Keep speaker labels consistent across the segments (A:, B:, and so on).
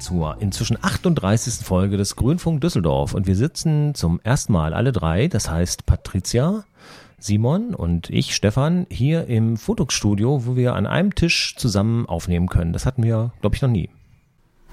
A: Zur inzwischen 38. Folge des Grünfunk Düsseldorf. Und wir sitzen zum ersten Mal alle drei, das heißt Patricia, Simon und ich, Stefan, hier im Fotostudio, wo wir an einem Tisch zusammen aufnehmen können. Das hatten wir, glaube ich, noch nie.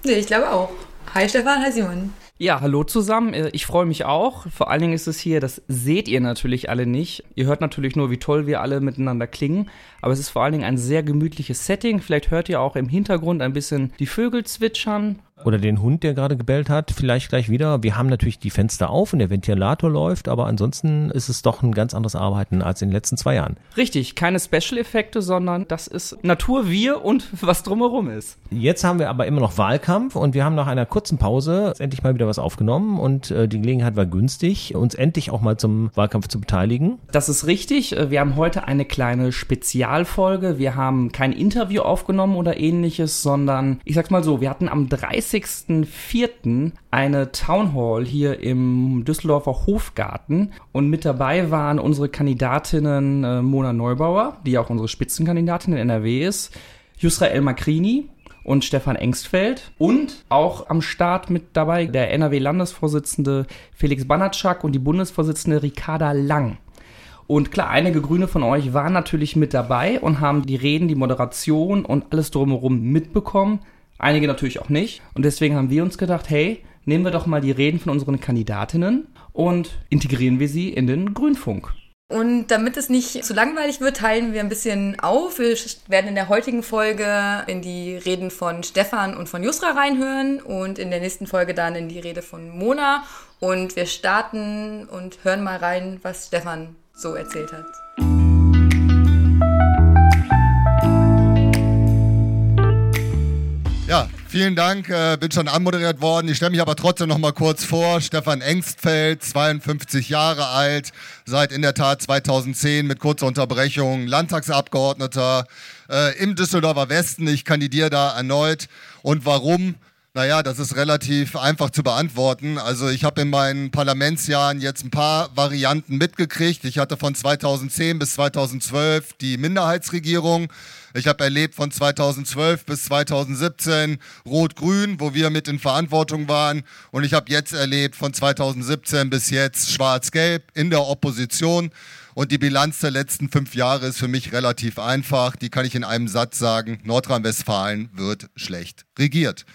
B: Nee, ich glaube auch. Hi Stefan, hi Simon.
C: Ja, hallo zusammen. Äh, ich freue mich auch. Vor allen Dingen ist es hier, das seht ihr natürlich alle nicht. Ihr hört natürlich nur, wie toll wir alle miteinander klingen. Aber es ist vor allen Dingen ein sehr gemütliches Setting. Vielleicht hört ihr auch im Hintergrund ein bisschen die Vögel zwitschern
A: oder den Hund, der gerade gebellt hat, vielleicht gleich wieder. Wir haben natürlich die Fenster auf und der Ventilator läuft, aber ansonsten ist es doch ein ganz anderes Arbeiten als in den letzten zwei Jahren.
C: Richtig, keine Special-Effekte, sondern das ist Natur, wir und was drumherum ist.
A: Jetzt haben wir aber immer noch Wahlkampf und wir haben nach einer kurzen Pause endlich mal wieder was aufgenommen und äh, die Gelegenheit war günstig, uns endlich auch mal zum Wahlkampf zu beteiligen.
C: Das ist richtig. Äh, wir haben heute eine kleine Spezialfolge. Wir haben kein Interview aufgenommen oder ähnliches, sondern ich sag's mal so, wir hatten am 30 30.04. eine Town Hall hier im Düsseldorfer Hofgarten und mit dabei waren unsere Kandidatinnen äh, Mona Neubauer, die auch unsere Spitzenkandidatin in NRW ist, Yusra El Makrini und Stefan Engstfeld und auch am Start mit dabei der NRW-Landesvorsitzende Felix Banatschak und die Bundesvorsitzende Ricarda Lang. Und klar, einige Grüne von euch waren natürlich mit dabei und haben die Reden, die Moderation und alles drumherum mitbekommen. Einige natürlich auch nicht. Und deswegen haben wir uns gedacht, hey, nehmen wir doch mal die Reden von unseren Kandidatinnen und integrieren wir sie in den Grünfunk.
B: Und damit es nicht zu langweilig wird, teilen wir ein bisschen auf. Wir werden in der heutigen Folge in die Reden von Stefan und von Jusra reinhören und in der nächsten Folge dann in die Rede von Mona. Und wir starten und hören mal rein, was Stefan so erzählt hat.
D: Vielen Dank. Äh, bin schon anmoderiert worden. Ich stelle mich aber trotzdem noch mal kurz vor. Stefan Engstfeld, 52 Jahre alt, seit in der Tat 2010 mit kurzer Unterbrechung Landtagsabgeordneter äh, im Düsseldorfer Westen. Ich kandidiere da erneut. Und warum? Naja, das ist relativ einfach zu beantworten. Also ich habe in meinen Parlamentsjahren jetzt ein paar Varianten mitgekriegt. Ich hatte von 2010 bis 2012 die Minderheitsregierung. Ich habe erlebt von 2012 bis 2017 Rot-Grün, wo wir mit in Verantwortung waren. Und ich habe jetzt erlebt von 2017 bis jetzt Schwarz-Gelb in der Opposition. Und die Bilanz der letzten fünf Jahre ist für mich relativ einfach. Die kann ich in einem Satz sagen. Nordrhein-Westfalen wird schlecht regiert.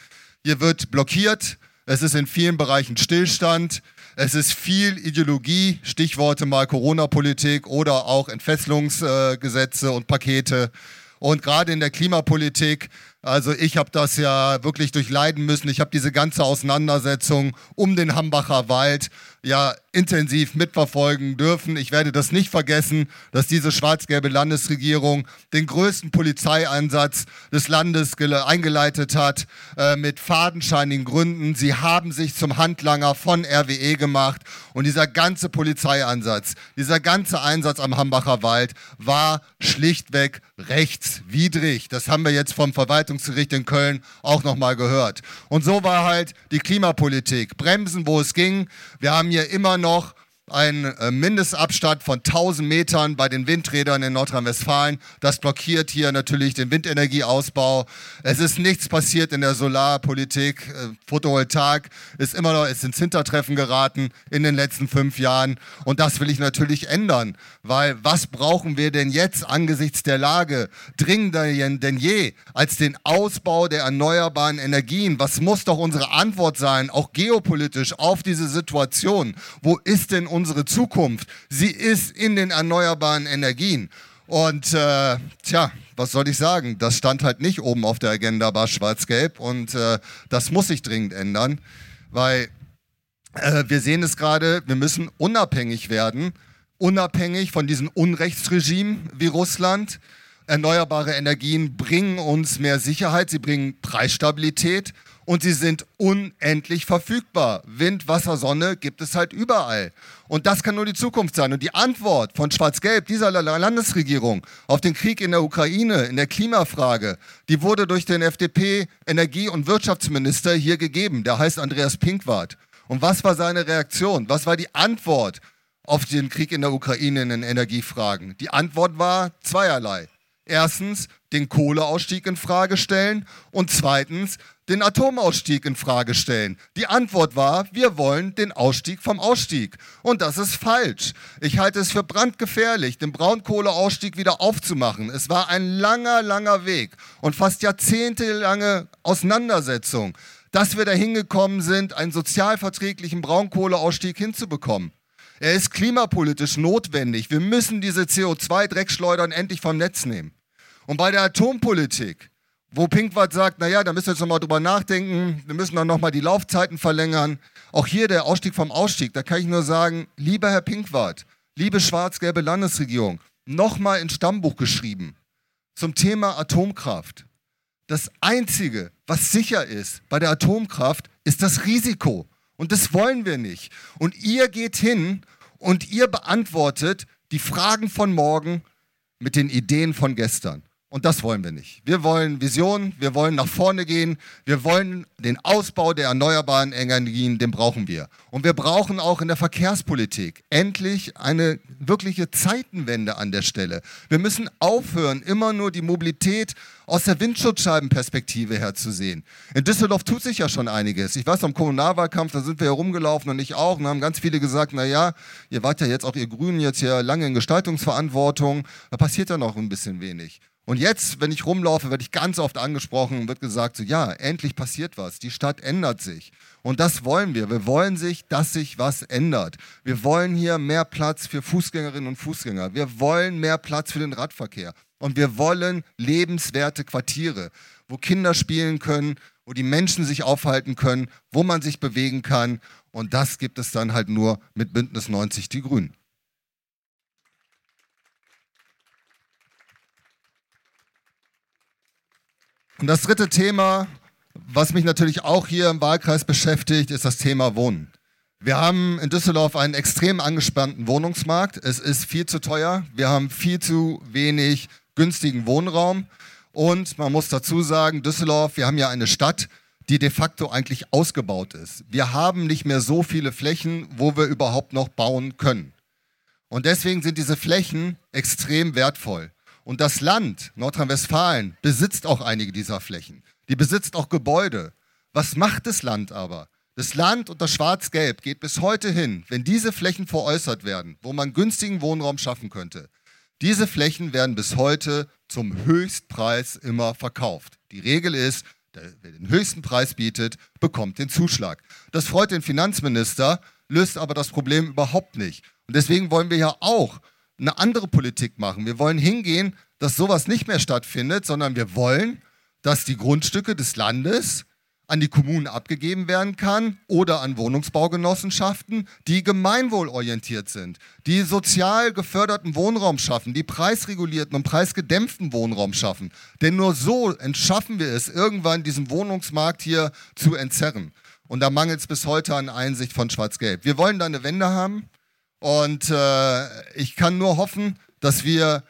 D: Hier wird blockiert. Es ist in vielen Bereichen Stillstand. Es ist viel Ideologie, Stichworte mal Corona-Politik oder auch Entfesselungsgesetze und Pakete. Und gerade in der Klimapolitik, also ich habe das ja wirklich durchleiden müssen. Ich habe diese ganze Auseinandersetzung um den Hambacher Wald ja intensiv mitverfolgen dürfen. Ich werde das nicht vergessen, dass diese schwarz-gelbe Landesregierung den größten Polizeieinsatz des Landes eingeleitet hat, äh, mit fadenscheinigen Gründen. Sie haben sich zum Handlanger von RWE gemacht und dieser ganze Polizeieinsatz, dieser ganze Einsatz am Hambacher Wald war schlichtweg rechtswidrig. Das haben wir jetzt vom Verwaltungsgericht in Köln auch nochmal gehört. Und so war halt die Klimapolitik. Bremsen, wo es ging. Wir haben hier immer noch ein äh, Mindestabstand von 1000 Metern bei den Windrädern in Nordrhein-Westfalen. Das blockiert hier natürlich den Windenergieausbau. Es ist nichts passiert in der Solarpolitik. Äh, Photovoltaik ist immer noch ist ins Hintertreffen geraten in den letzten fünf Jahren. Und das will ich natürlich ändern, weil was brauchen wir denn jetzt angesichts der Lage dringender denn je als den Ausbau der erneuerbaren Energien? Was muss doch unsere Antwort sein, auch geopolitisch auf diese Situation? Wo ist denn unser unsere Zukunft. Sie ist in den erneuerbaren Energien. Und äh, tja, was soll ich sagen? Das stand halt nicht oben auf der Agenda bei Schwarz-Gelb und äh, das muss sich dringend ändern, weil äh, wir sehen es gerade, wir müssen unabhängig werden, unabhängig von diesen Unrechtsregimen wie Russland. Erneuerbare Energien bringen uns mehr Sicherheit, sie bringen Preisstabilität und sie sind unendlich verfügbar. Wind, Wasser, Sonne gibt es halt überall. Und das kann nur die Zukunft sein. Und die Antwort von Schwarz-Gelb, dieser Landesregierung, auf den Krieg in der Ukraine, in der Klimafrage, die wurde durch den FDP-Energie- und Wirtschaftsminister hier gegeben. Der heißt Andreas Pinkwart. Und was war seine Reaktion? Was war die Antwort auf den Krieg in der Ukraine in den Energiefragen? Die Antwort war zweierlei. Erstens den Kohleausstieg in Frage stellen und zweitens den Atomausstieg in Frage stellen. Die Antwort war, wir wollen den Ausstieg vom Ausstieg. Und das ist falsch. Ich halte es für brandgefährlich, den Braunkohleausstieg wieder aufzumachen. Es war ein langer, langer Weg und fast jahrzehntelange Auseinandersetzung, dass wir dahin gekommen sind, einen sozialverträglichen Braunkohleausstieg hinzubekommen. Er ist klimapolitisch notwendig. Wir müssen diese CO2-Dreckschleudern endlich vom Netz nehmen. Und bei der Atompolitik, wo Pinkwart sagt, naja, da müssen wir jetzt nochmal drüber nachdenken, wir müssen dann nochmal die Laufzeiten verlängern. Auch hier der Ausstieg vom Ausstieg, da kann ich nur sagen, lieber Herr Pinkwart, liebe schwarz-gelbe Landesregierung, nochmal ins Stammbuch geschrieben zum Thema Atomkraft. Das Einzige, was sicher ist bei der Atomkraft, ist das Risiko. Und das wollen wir nicht. Und ihr geht hin und ihr beantwortet die Fragen von morgen mit den Ideen von gestern. Und das wollen wir nicht. Wir wollen Visionen, wir wollen nach vorne gehen, wir wollen den Ausbau der erneuerbaren Energien, den brauchen wir. Und wir brauchen auch in der Verkehrspolitik endlich eine wirkliche Zeitenwende an der Stelle. Wir müssen aufhören, immer nur die Mobilität aus der Windschutzscheibenperspektive her zu sehen. In Düsseldorf tut sich ja schon einiges. Ich weiß, am Kommunalwahlkampf, da sind wir ja rumgelaufen und ich auch, und haben ganz viele gesagt, na ja, ihr wart ja jetzt auch ihr Grünen jetzt ja lange in Gestaltungsverantwortung, da passiert ja noch ein bisschen wenig. Und jetzt, wenn ich rumlaufe, werde ich ganz oft angesprochen und wird gesagt, so ja, endlich passiert was, die Stadt ändert sich. Und das wollen wir. Wir wollen sich, dass sich was ändert. Wir wollen hier mehr Platz für Fußgängerinnen und Fußgänger. Wir wollen mehr Platz für den Radverkehr. Und wir wollen lebenswerte Quartiere, wo Kinder spielen können, wo die Menschen sich aufhalten können, wo man sich bewegen kann. Und das gibt es dann halt nur mit Bündnis 90 Die Grünen. Und das dritte Thema, was mich natürlich auch hier im Wahlkreis beschäftigt, ist das Thema Wohnen. Wir haben in Düsseldorf einen extrem angespannten Wohnungsmarkt. Es ist viel zu teuer. Wir haben viel zu wenig günstigen Wohnraum. Und man muss dazu sagen, Düsseldorf, wir haben ja eine Stadt, die de facto eigentlich ausgebaut ist. Wir haben nicht mehr so viele Flächen, wo wir überhaupt noch bauen können. Und deswegen sind diese Flächen extrem wertvoll. Und das Land, Nordrhein-Westfalen, besitzt auch einige dieser Flächen. Die besitzt auch Gebäude. Was macht das Land aber? Das Land und das Schwarz-Gelb geht bis heute hin, wenn diese Flächen veräußert werden, wo man günstigen Wohnraum schaffen könnte. Diese Flächen werden bis heute zum Höchstpreis immer verkauft. Die Regel ist, wer den höchsten Preis bietet, bekommt den Zuschlag. Das freut den Finanzminister, löst aber das Problem überhaupt nicht. Und deswegen wollen wir ja auch eine andere Politik machen. Wir wollen hingehen, dass sowas nicht mehr stattfindet, sondern wir wollen, dass die Grundstücke des Landes an die Kommunen abgegeben werden kann oder an Wohnungsbaugenossenschaften, die gemeinwohlorientiert sind, die sozial geförderten Wohnraum schaffen, die preisregulierten und preisgedämpften Wohnraum schaffen. Denn nur so entschaffen wir es, irgendwann diesen Wohnungsmarkt hier zu entzerren. Und da mangelt es bis heute an Einsicht von Schwarz-Gelb. Wir wollen da eine Wende haben. Und äh, ich kann nur hoffen, dass wir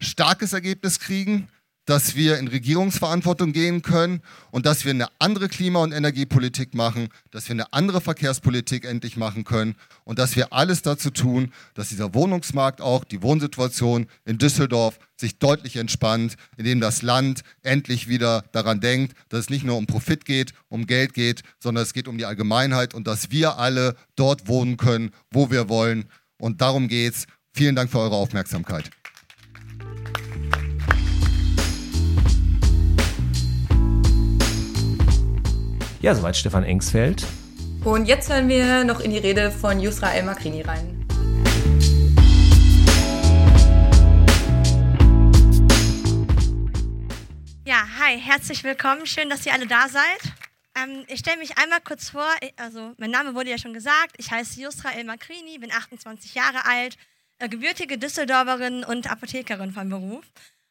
D: starkes Ergebnis kriegen, dass wir in Regierungsverantwortung gehen können und dass wir eine andere Klima- und Energiepolitik machen, dass wir eine andere Verkehrspolitik endlich machen können und dass wir alles dazu tun, dass dieser Wohnungsmarkt auch, die Wohnsituation in Düsseldorf sich deutlich entspannt, indem das Land endlich wieder daran denkt, dass es nicht nur um Profit geht, um Geld geht, sondern es geht um die Allgemeinheit und dass wir alle dort wohnen können, wo wir wollen. Und darum geht's. Vielen Dank für eure Aufmerksamkeit.
A: Ja, soweit Stefan Engsfeld.
B: Und jetzt hören wir noch in die Rede von Yusra El Makrini rein.
E: Ja, hi, herzlich willkommen. Schön, dass ihr alle da seid. Ähm, ich stelle mich einmal kurz vor. Also, mein Name wurde ja schon gesagt. Ich heiße Yusra El Makrini, bin 28 Jahre alt, äh, gebürtige Düsseldorferin und Apothekerin von Beruf.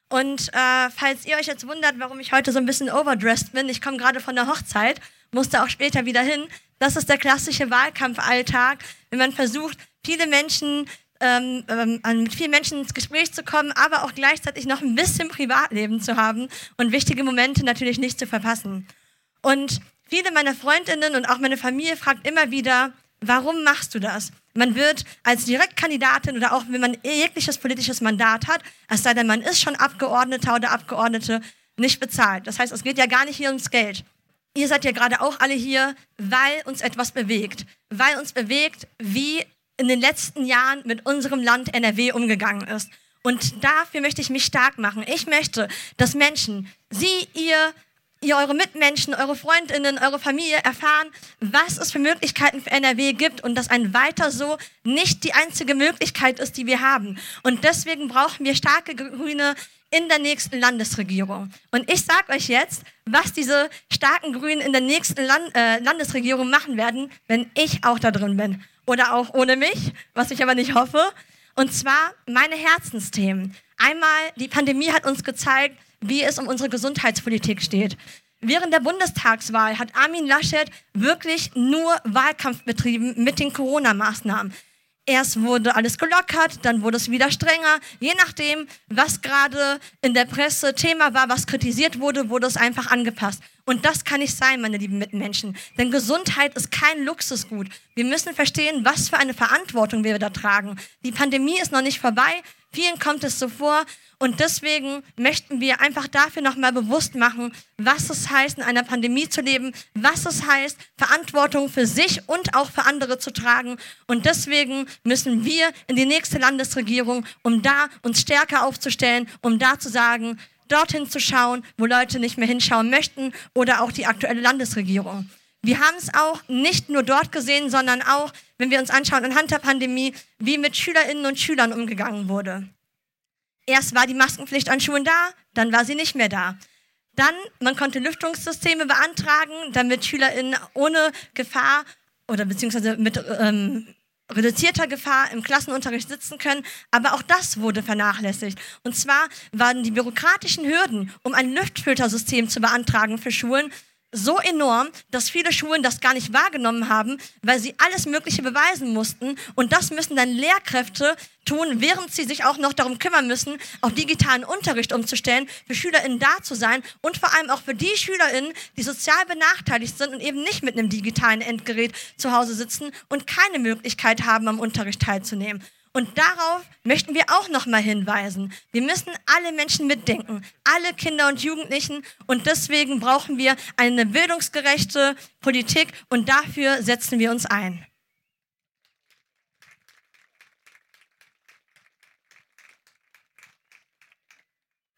E: Und äh, falls ihr euch jetzt wundert, warum ich heute so ein bisschen overdressed bin, ich komme gerade von der Hochzeit musste auch später wieder hin. Das ist der klassische Wahlkampfalltag, wenn man versucht, viele Menschen ähm, ähm, mit vielen Menschen ins Gespräch zu kommen, aber auch gleichzeitig noch ein bisschen Privatleben zu haben und wichtige Momente natürlich nicht zu verpassen. Und viele meiner Freundinnen und auch meine Familie fragt immer wieder, Warum machst du das? Man wird als Direktkandidatin oder auch wenn man jegliches politisches Mandat hat, es sei denn, man ist schon Abgeordneter oder Abgeordnete, nicht bezahlt. Das heißt, es geht ja gar nicht hier ums Geld. Ihr seid ja gerade auch alle hier, weil uns etwas bewegt. Weil uns bewegt, wie in den letzten Jahren mit unserem Land NRW umgegangen ist. Und dafür möchte ich mich stark machen. Ich möchte, dass Menschen, Sie, ihr, ihr eure Mitmenschen, eure Freundinnen, eure Familie erfahren, was es für Möglichkeiten für NRW gibt und dass ein weiter so nicht die einzige Möglichkeit ist, die wir haben. Und deswegen brauchen wir starke Grüne in der nächsten Landesregierung. Und ich sage euch jetzt, was diese starken Grünen in der nächsten Land äh, Landesregierung machen werden, wenn ich auch da drin bin. Oder auch ohne mich, was ich aber nicht hoffe. Und zwar meine Herzensthemen. Einmal, die Pandemie hat uns gezeigt, wie es um unsere Gesundheitspolitik steht. Während der Bundestagswahl hat Armin Laschet wirklich nur Wahlkampf betrieben mit den Corona-Maßnahmen. Erst wurde alles gelockert, dann wurde es wieder strenger. Je nachdem, was gerade in der Presse Thema war, was kritisiert wurde, wurde es einfach angepasst. Und das kann nicht sein, meine lieben Mitmenschen. Denn Gesundheit ist kein Luxusgut. Wir müssen verstehen, was für eine Verantwortung wir da tragen. Die Pandemie ist noch nicht vorbei. Vielen kommt es so vor. Und deswegen möchten wir einfach dafür nochmal bewusst machen, was es heißt, in einer Pandemie zu leben, was es heißt, Verantwortung für sich und auch für andere zu tragen. Und deswegen müssen wir in die nächste Landesregierung, um da uns stärker aufzustellen, um da zu sagen, dorthin zu schauen, wo Leute nicht mehr hinschauen möchten oder auch die aktuelle Landesregierung. Wir haben es auch nicht nur dort gesehen, sondern auch, wenn wir uns anschauen, anhand der Pandemie, wie mit Schülerinnen und Schülern umgegangen wurde. Erst war die Maskenpflicht an Schulen da, dann war sie nicht mehr da. Dann, man konnte Lüftungssysteme beantragen, damit SchülerInnen ohne Gefahr oder beziehungsweise mit ähm, reduzierter Gefahr im Klassenunterricht sitzen können. Aber auch das wurde vernachlässigt. Und zwar waren die bürokratischen Hürden, um ein Lüftfiltersystem zu beantragen für Schulen, so enorm, dass viele Schulen das gar nicht wahrgenommen haben, weil sie alles Mögliche beweisen mussten. Und das müssen dann Lehrkräfte tun, während sie sich auch noch darum kümmern müssen, auch digitalen Unterricht umzustellen, für SchülerInnen da zu sein und vor allem auch für die SchülerInnen, die sozial benachteiligt sind und eben nicht mit einem digitalen Endgerät zu Hause sitzen und keine Möglichkeit haben, am Unterricht teilzunehmen. Und darauf möchten wir auch nochmal hinweisen. Wir müssen alle Menschen mitdenken, alle Kinder und Jugendlichen. Und deswegen brauchen wir eine bildungsgerechte Politik und dafür setzen wir uns ein.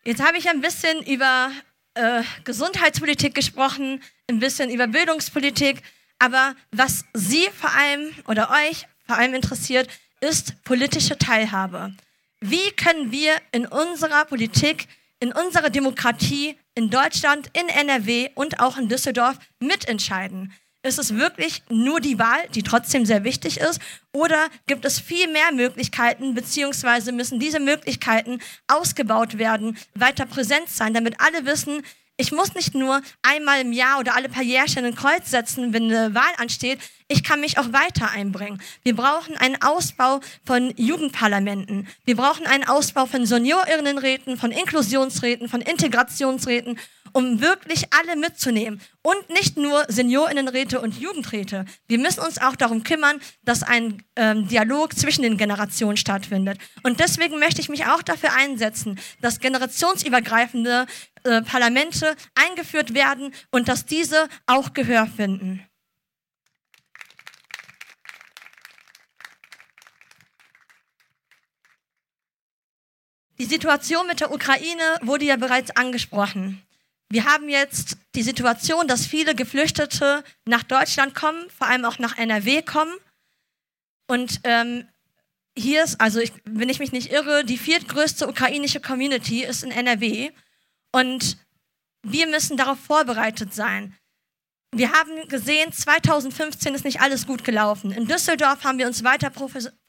E: Jetzt habe ich ein bisschen über äh, Gesundheitspolitik gesprochen, ein bisschen über Bildungspolitik, aber was Sie vor allem oder euch vor allem interessiert, ist politische Teilhabe. Wie können wir in unserer Politik, in unserer Demokratie in Deutschland, in NRW und auch in Düsseldorf mitentscheiden? Ist es wirklich nur die Wahl, die trotzdem sehr wichtig ist? Oder gibt es viel mehr Möglichkeiten, beziehungsweise müssen diese Möglichkeiten ausgebaut werden, weiter präsent sein, damit alle wissen, ich muss nicht nur einmal im Jahr oder alle paar Jährchen ein Kreuz setzen, wenn eine Wahl ansteht. Ich kann mich auch weiter einbringen. Wir brauchen einen Ausbau von Jugendparlamenten. Wir brauchen einen Ausbau von Seniorinnenräten, von Inklusionsräten, von Integrationsräten um wirklich alle mitzunehmen. Und nicht nur Seniorinnenräte und Jugendräte. Wir müssen uns auch darum kümmern, dass ein ähm, Dialog zwischen den Generationen stattfindet. Und deswegen möchte ich mich auch dafür einsetzen, dass generationsübergreifende äh, Parlamente eingeführt werden und dass diese auch Gehör finden. Die Situation mit der Ukraine wurde ja bereits angesprochen. Wir haben jetzt die Situation, dass viele Geflüchtete nach Deutschland kommen, vor allem auch nach NRW kommen. Und ähm, hier ist, also ich, wenn ich mich nicht irre, die viertgrößte ukrainische Community ist in NRW. Und wir müssen darauf vorbereitet sein. Wir haben gesehen, 2015 ist nicht alles gut gelaufen. In Düsseldorf haben wir uns weiter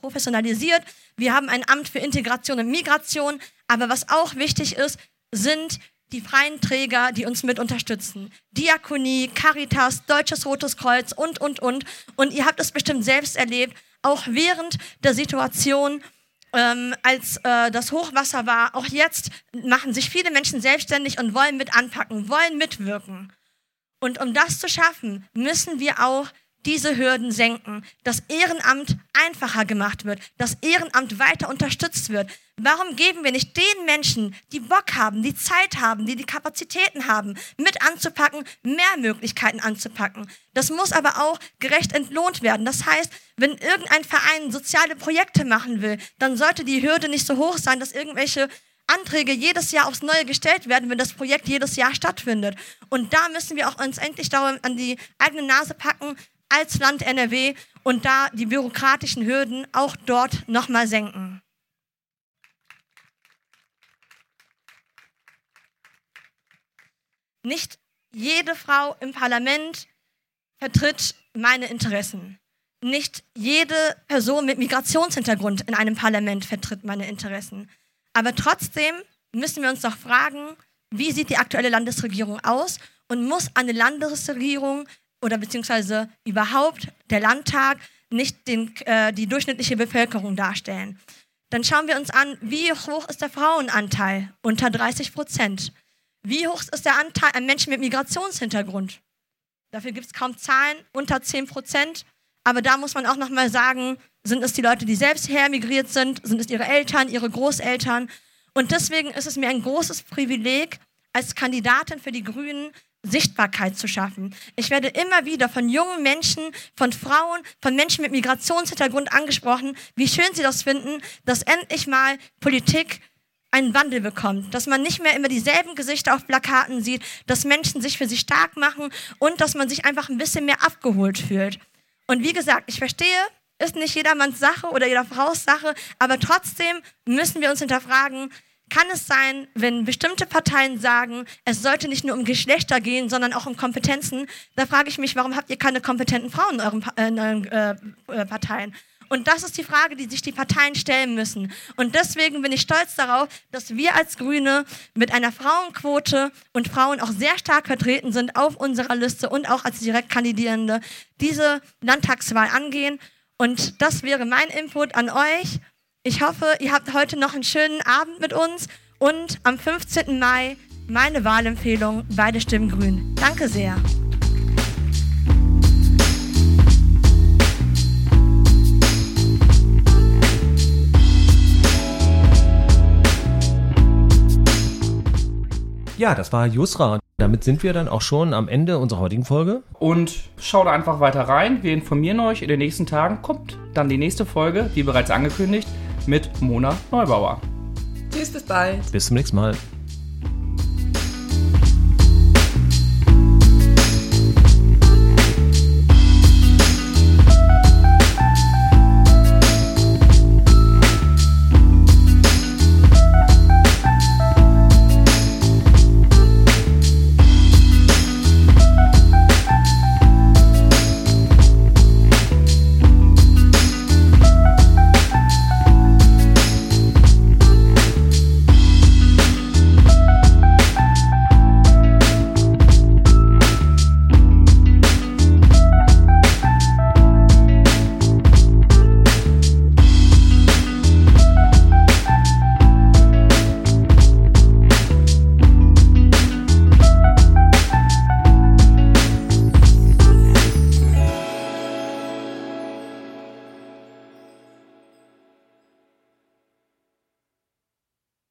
E: professionalisiert. Wir haben ein Amt für Integration und Migration. Aber was auch wichtig ist, sind die freien Träger, die uns mit unterstützen. Diakonie, Caritas, Deutsches Rotes Kreuz und, und, und. Und ihr habt es bestimmt selbst erlebt, auch während der Situation, ähm, als äh, das Hochwasser war, auch jetzt machen sich viele Menschen selbstständig und wollen mit anpacken, wollen mitwirken. Und um das zu schaffen, müssen wir auch diese Hürden senken, dass Ehrenamt einfacher gemacht wird, dass Ehrenamt weiter unterstützt wird. Warum geben wir nicht den Menschen, die Bock haben, die Zeit haben, die die Kapazitäten haben, mit anzupacken, mehr Möglichkeiten anzupacken? Das muss aber auch gerecht entlohnt werden. Das heißt, wenn irgendein Verein soziale Projekte machen will, dann sollte die Hürde nicht so hoch sein, dass irgendwelche Anträge jedes Jahr aufs Neue gestellt werden, wenn das Projekt jedes Jahr stattfindet. Und da müssen wir auch uns endlich an die eigene Nase packen als Land NRW und da die bürokratischen Hürden auch dort nochmal senken. Nicht jede Frau im Parlament vertritt meine Interessen. Nicht jede Person mit Migrationshintergrund in einem Parlament vertritt meine Interessen. Aber trotzdem müssen wir uns doch fragen, wie sieht die aktuelle Landesregierung aus und muss eine Landesregierung oder beziehungsweise überhaupt der Landtag nicht den, äh, die durchschnittliche Bevölkerung darstellen. Dann schauen wir uns an, wie hoch ist der Frauenanteil? Unter 30 Prozent. Wie hoch ist der Anteil an Menschen mit Migrationshintergrund? Dafür gibt es kaum Zahlen, unter 10 Prozent. Aber da muss man auch nochmal sagen, sind es die Leute, die selbst hermigriert sind? Sind es ihre Eltern, ihre Großeltern? Und deswegen ist es mir ein großes Privileg, als Kandidatin für die Grünen Sichtbarkeit zu schaffen. Ich werde immer wieder von jungen Menschen, von Frauen, von Menschen mit Migrationshintergrund angesprochen, wie schön sie das finden, dass endlich mal Politik einen Wandel bekommt, dass man nicht mehr immer dieselben Gesichter auf Plakaten sieht, dass Menschen sich für sie stark machen und dass man sich einfach ein bisschen mehr abgeholt fühlt. Und wie gesagt, ich verstehe, ist nicht jedermanns Sache oder jeder Frau's Sache, aber trotzdem müssen wir uns hinterfragen, kann es sein, wenn bestimmte Parteien sagen, es sollte nicht nur um Geschlechter gehen, sondern auch um Kompetenzen, da frage ich mich, warum habt ihr keine kompetenten Frauen in euren, äh, in euren äh, äh, Parteien? Und das ist die Frage, die sich die Parteien stellen müssen. Und deswegen bin ich stolz darauf, dass wir als Grüne mit einer Frauenquote und Frauen auch sehr stark vertreten sind auf unserer Liste und auch als Direktkandidierende diese Landtagswahl angehen. Und das wäre mein Input an euch. Ich hoffe, ihr habt heute noch einen schönen Abend mit uns und am 15. Mai meine Wahlempfehlung, beide Stimmen grün. Danke sehr.
A: Ja, das war Jusra. Damit sind wir dann auch schon am Ende unserer heutigen Folge.
C: Und schaut einfach weiter rein. Wir informieren euch. In den nächsten Tagen kommt dann die nächste Folge, wie bereits angekündigt, mit Mona Neubauer.
B: Tschüss, bis bald.
A: Bis zum nächsten Mal.